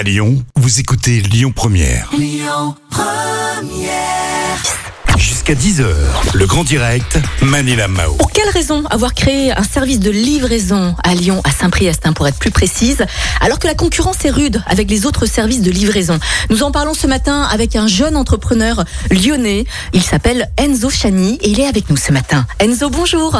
À Lyon, vous écoutez Lyon Première. Jusqu'à 10h, le grand direct, Manila Mao. Pour quelle raison avoir créé un service de livraison à Lyon, à Saint-Priest hein, pour être plus précise, alors que la concurrence est rude avec les autres services de livraison? Nous en parlons ce matin avec un jeune entrepreneur lyonnais. Il s'appelle Enzo Chani et il est avec nous ce matin. Enzo, bonjour.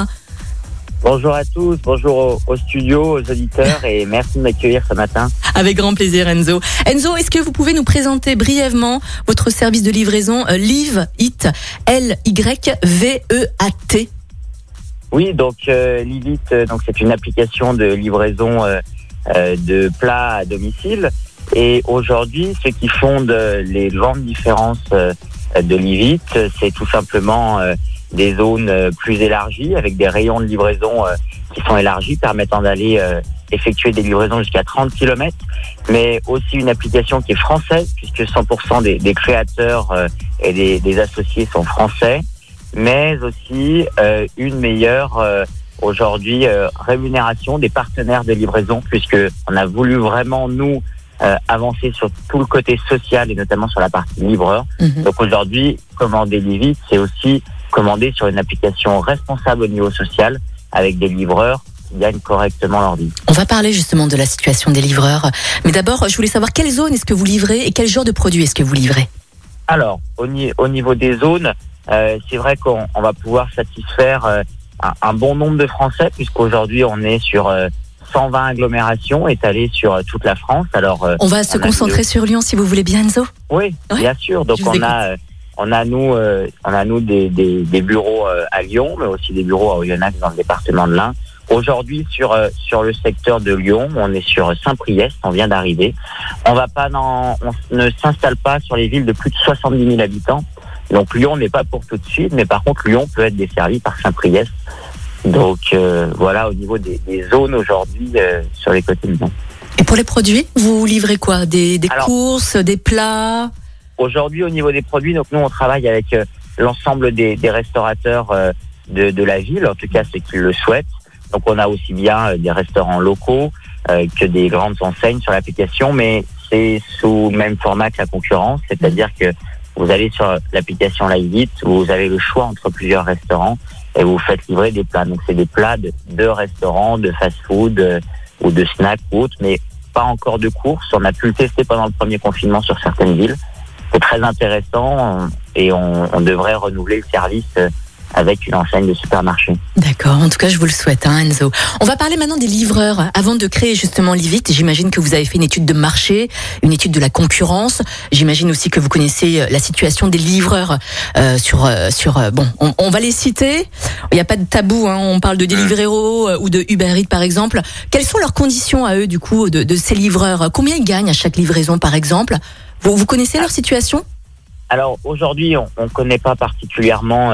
Bonjour à tous, bonjour au, au studio, aux auditeurs et merci de m'accueillir ce matin. Avec grand plaisir, Enzo. Enzo, est-ce que vous pouvez nous présenter brièvement votre service de livraison euh, Live It L-Y-V-E-A-T Oui, donc euh, Livit, euh, donc c'est une application de livraison euh, euh, de plats à domicile. Et aujourd'hui, ce qui fonde euh, les grandes différences euh, de Livit, euh, c'est tout simplement des zones plus élargies avec des rayons de livraison qui sont élargis, permettant d'aller effectuer des livraisons jusqu'à 30 km, mais aussi une application qui est française, puisque 100% des, des créateurs et des, des associés sont français, mais aussi une meilleure aujourd'hui rémunération des partenaires de livraison, puisque on a voulu vraiment nous euh, avancer sur tout le côté social et notamment sur la partie livreur. Mhm. Donc aujourd'hui, commander Livit, c'est aussi commander sur une application responsable au niveau social avec des livreurs qui gagnent correctement leur vie. On va parler justement de la situation des livreurs. Mais d'abord, je voulais savoir quelle zone est-ce que vous livrez et quel genre de produit est-ce que vous livrez? Alors, au, ni- au niveau des zones, euh, c'est vrai qu'on on va pouvoir satisfaire euh, un, un bon nombre de Français, puisqu'aujourd'hui on est sur euh, 120 agglomérations étalées sur euh, toute la France. Alors, euh, On va se On concentrer sur Lyon si vous voulez bien, Enzo. oui, Ouais, bien sûr. Donc on a, euh, on a nous, euh, on a nous des, des, des bureaux euh, à Lyon, mais aussi des bureaux à Oyonnax dans le département de l'Ain. Aujourd'hui, sur euh, sur le secteur de Lyon, on est sur Saint-Priest, on vient d'arriver. On va pas dans, on ne s'installe pas sur les villes de plus de 70 000 habitants. Donc Lyon n'est pas pour tout de suite, mais par contre Lyon peut être desservi par Saint-Priest. Donc euh, voilà au niveau des, des zones aujourd'hui euh, sur les côtés de Lyon. Et pour les produits, vous livrez quoi? Des, des Alors- courses, des plats? Aujourd'hui, au niveau des produits, donc nous on travaille avec euh, l'ensemble des, des restaurateurs euh, de, de la ville, en tout cas ceux qui le souhaitent. Donc on a aussi bien euh, des restaurants locaux euh, que des grandes enseignes sur l'application, mais c'est sous même format que la concurrence, c'est-à-dire que vous allez sur l'application Liveit, où vous avez le choix entre plusieurs restaurants et vous faites livrer des plats. Donc c'est des plats de, restaurants, de fast-food euh, ou de snacks ou autres, mais pas encore de courses. On a pu le tester pendant le premier confinement sur certaines villes c'est très intéressant et on, on devrait renouveler le service euh, avec une enseigne de supermarché. D'accord, en tout cas, je vous le souhaite, hein, Enzo. On va parler maintenant des livreurs. Avant de créer justement Livit, j'imagine que vous avez fait une étude de marché, une étude de la concurrence. J'imagine aussi que vous connaissez euh, la situation des livreurs euh, sur euh, sur. euh, bon, on, on va les citer. Il n'y a pas de tabou. Hein, on parle de Deliveroo euh, ou de Uber Eats par exemple. Quelles sont leurs conditions à eux du coup de, de ces livreurs? Combien ils gagnent à chaque livraison par exemple? Vous, vous connaissez leur situation? Alors aujourd'hui, on ne connaît pas particulièrement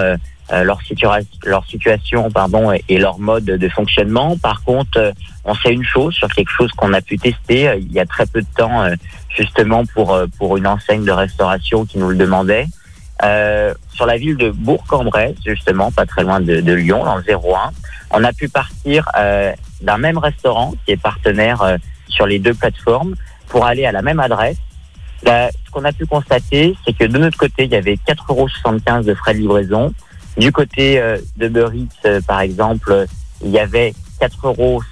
leur, situa leur situation pardon, et, leur mode de fonctionnement. Par contre, euh, on sait une chose sur quelque chose qu'on a pu tester euh, il y a très peu de temps, euh, justement pour, euh, pour une enseigne de restauration qui nous le demandait. Euh, sur la ville de Bourg-en-Bresse, justement, pas très loin de, de Lyon, dans le 01, on a pu partir euh, d'un même restaurant qui est partenaire euh, sur les deux plateformes pour aller à la même adresse. Là, ce qu'on a pu constater, c'est que de notre côté, il y avait 4,75 euros de frais de livraison. Du côté euh, de Burritz, euh, par exemple, il y avait 4,58 euros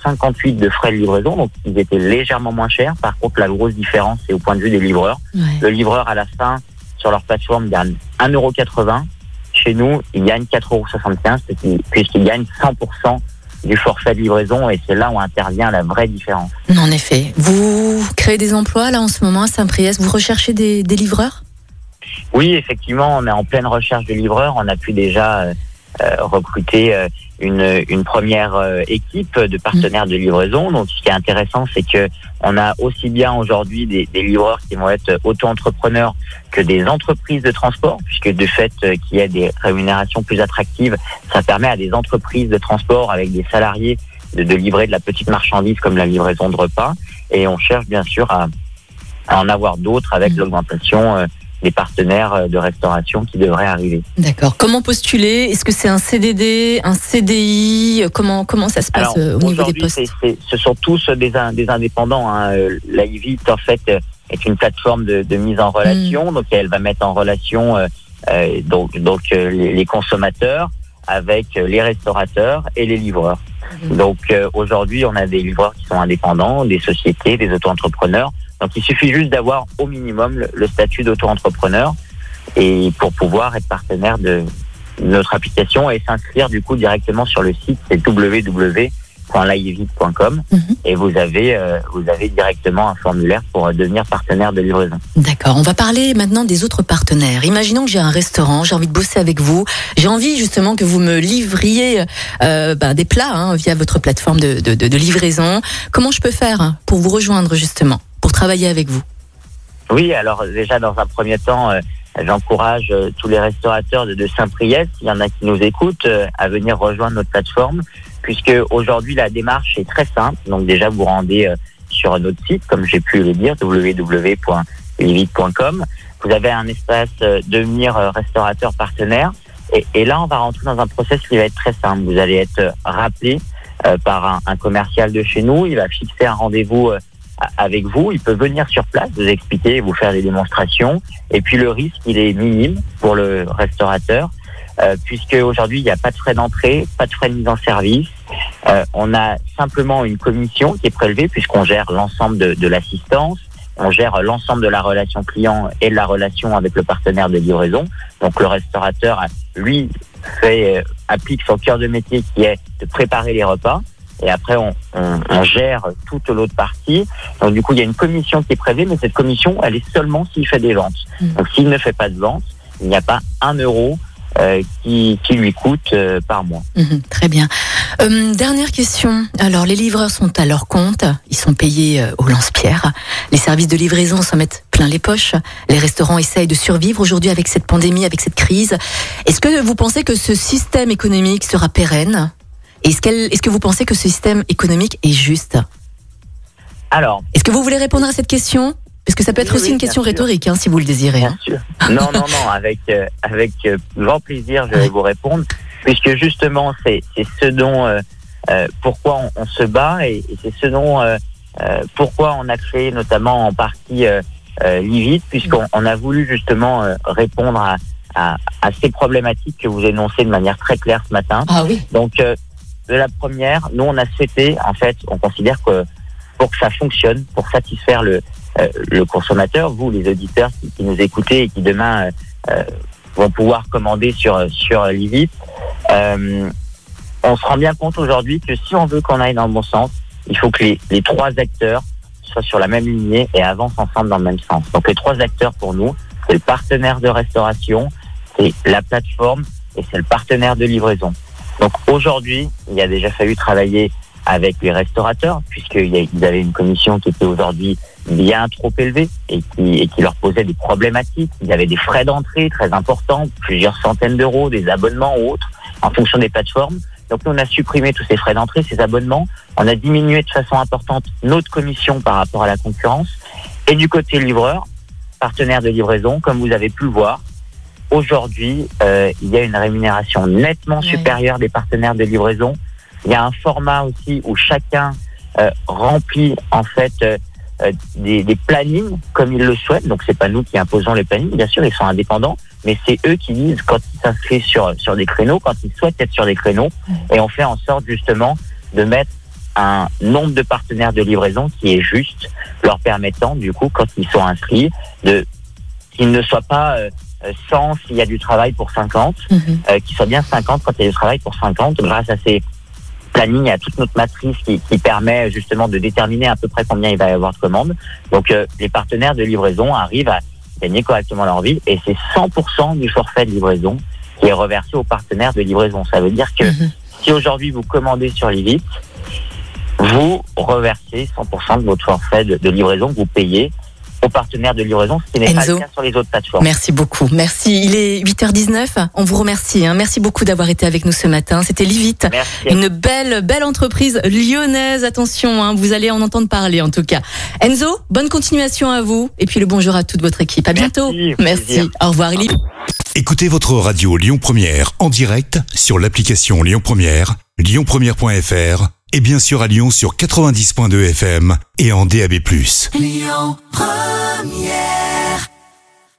de frais de livraison, donc ils étaient légèrement moins chers. Par contre, la grosse différence, c'est au point de vue des livreurs. Le livreur, à la fin, sur leur plateforme, gagne 1,80€. Chez nous, il gagne 4,75€ puisqu'il- puisqu'il gagne 100% du forfait de livraison et c'est là où intervient la vraie différence. En effet. Vous créez des emplois là en ce moment à Saint-Priest. Vous recherchez des, des livreurs? Oui, effectivement, on est en pleine recherche de livreurs. On a pu déjà euh, euh, recruter euh, une, une première euh, équipe de partenaires de livraison. Donc, ce qui est intéressant, c'est que on a aussi bien aujourd'hui des, des livreurs qui vont être auto-entrepreneurs que des entreprises de transport, puisque de fait qu'il y a des rémunérations plus attractives, ça permet à des entreprises de transport avec des salariés de, de livrer de la petite marchandise comme la livraison de repas. Et on cherche bien sûr à, à en avoir d'autres avec Mhm. l'augmentation des partenaires euh, de restauration qui devraient arriver. D'accord. Comment postuler? Est-ce que c'est un CDD, un CDI Comment comment ça se passe Alors, euh, au niveau des postes? ce sont tous des, in- des indépendants. Hein. Euh, La Livit, en fait, est une plateforme de, de mise en relation. Donc elle va mettre en relation euh, euh, donc, donc euh, les, les consommateurs avec les restaurateurs et les livreurs. Mhm. Donc aujourd'hui, on a des livreurs qui sont indépendants, des sociétés, des auto-entrepreneurs. Donc il suffit juste d'avoir au minimum le, le statut d'auto-entrepreneur et pour pouvoir être partenaire de notre application et s'inscrire du coup directement sur le site, c'est www.laivit.com Mhm. et vous avez euh, vous avez directement un formulaire pour euh, devenir partenaire de livraison. D'accord. On va parler maintenant des autres partenaires. Imaginons que j'ai un restaurant, j'ai envie de bosser avec vous. J'ai envie justement que vous me livriez euh, bah, des plats hein, via votre plateforme de, de, de, de livraison. Comment je peux faire pour vous rejoindre justement, travailler avec vous Oui, alors déjà dans un premier temps, euh, j'encourage euh, tous les restaurateurs de, Saint-Priest, s'il y en a qui nous écoutent, euh, à venir rejoindre notre plateforme, puisque aujourd'hui la démarche est très simple. Donc déjà vous rendez sur notre site, comme j'ai pu le dire, www.livit.com. Vous avez un espace devenir restaurateur partenaire. Et, là, on va rentrer dans un process qui va être très simple. Vous allez être rappelé par un, commercial de chez nous. Il va fixer un rendez-vous avec vous. Il peut venir sur place, vous expliquer, vous faire des démonstrations. Et puis le risque, il est minime pour le restaurateur, euh, puisque aujourd'hui, il n'y a pas de frais d'entrée, pas de frais de mise en service. Euh, on a simplement une commission qui est prélevée, puisqu'on gère l'ensemble de, l'assistance, on gère l'ensemble de la relation client et de la relation avec le partenaire de livraison. Donc le restaurateur, lui, fait, euh, applique son cœur de métier qui est de préparer les repas. Et après, on, on, on gère toute l'autre partie. Donc, du coup, il y a une commission qui est prélevée, mais cette commission, elle est seulement s'il fait des ventes. Mhm. Donc, s'il ne fait pas de ventes, il n'y a pas un euro euh, qui, qui lui coûte euh, par mois. Mhm, Très bien. Euh, dernière question. Alors, les livreurs sont à leur compte. Ils sont payés au lance-pierre. Les services de livraison s'en mettent plein les poches. Les restaurants essayent de survivre aujourd'hui avec cette pandémie, avec cette crise. Est-ce que vous pensez que ce système économique sera pérenne? Est-ce est-ce que vous pensez que ce système économique est juste? Alors, Est-ce que vous voulez répondre à cette question? Parce que ça peut être Oui, aussi oui, une question sûr. rhétorique, hein, si vous le désirez. hein. Bien sûr. Non, non, non, avec, euh, avec euh, grand plaisir, je vais vous répondre, puisque justement, c'est ce dont, euh, euh, pourquoi on, on se bat, et, et c'est ce dont, euh, euh, pourquoi on a créé notamment en partie euh, euh, Livit, puisqu'on on a voulu justement euh, répondre à, à, à ces problématiques que vous énoncez de manière très claire ce matin. Ah oui. Donc, euh, de la première, nous, on a souhaité, en fait, on considère que pour que ça fonctionne, pour satisfaire le, euh, consommateur, vous, les auditeurs qui, nous écoutez et qui demain euh, euh, vont pouvoir commander sur, sur on se rend bien compte aujourd'hui que si on veut qu'on aille dans le bon sens, il faut que les, les trois acteurs soient sur la même lignée et avancent ensemble dans le même sens. Donc, les trois acteurs pour nous, c'est le partenaire de restauration, c'est la plateforme et c'est le partenaire de livraison. Donc aujourd'hui, il a déjà fallu travailler avec les restaurateurs, puisqu'ils avaient une commission qui était aujourd'hui bien trop élevée et qui, et qui leur posait des problématiques. Il y avait des frais d'entrée très importants, plusieurs centaines d'euros, des abonnements ou autres, en fonction des plateformes. Donc nous, on a supprimé tous ces frais d'entrée, ces abonnements. On a diminué de façon importante notre commission par rapport à la concurrence. Et du côté livreur, partenaire de livraison, comme vous avez pu le voir, aujourd'hui, euh, il y a une rémunération nettement Ouais. supérieure des partenaires de livraison. Il y a un format aussi où chacun euh, remplit en fait euh, des, des plannings comme il le souhaite. Donc c'est pas nous qui imposons les plannings, bien sûr, ils sont indépendants, mais c'est eux qui disent quand ils s'inscrivent sur sur des créneaux, quand ils souhaitent être sur des créneaux, et on fait en sorte justement de mettre un nombre de partenaires de livraison qui est juste, leur permettant du coup quand ils sont inscrits de qu'ils ne soient pas 100 s'il y a du travail pour 50, Mhm. euh, qu'ils soient bien 50 quand il y a du travail pour 50, grâce à ces plannings, à toute notre matrice qui, qui permet justement de déterminer à peu près combien il va y avoir de commandes. Donc euh, les partenaires de livraison arrivent à gagner correctement leur vie et c'est 100% du forfait de livraison qui est reversé aux partenaires de livraison. Ça veut dire que Mhm. si aujourd'hui vous commandez sur Livit, vous reversez 100% de votre forfait de, de livraison que vous payez aux partenaires de livraison, ce qui n'est pas Enzo. le cas sur les autres plateformes. Merci beaucoup. Merci. Il est 8h19. On vous remercie. hein. Merci beaucoup d'avoir été avec nous ce matin. C'était Livit. Une belle, belle entreprise lyonnaise. Attention, hein, vous allez en entendre parler en tout cas. Enzo, bonne continuation à vous. Et puis le bonjour à toute votre équipe. À bientôt. Merci, plaisir. Au revoir. Écoutez votre radio Lyon Première en direct sur l'application Lyon Première, lyonpremière.fr et bien sûr à Lyon sur 90.2 FM et en DAB+. Lyon Première yeah.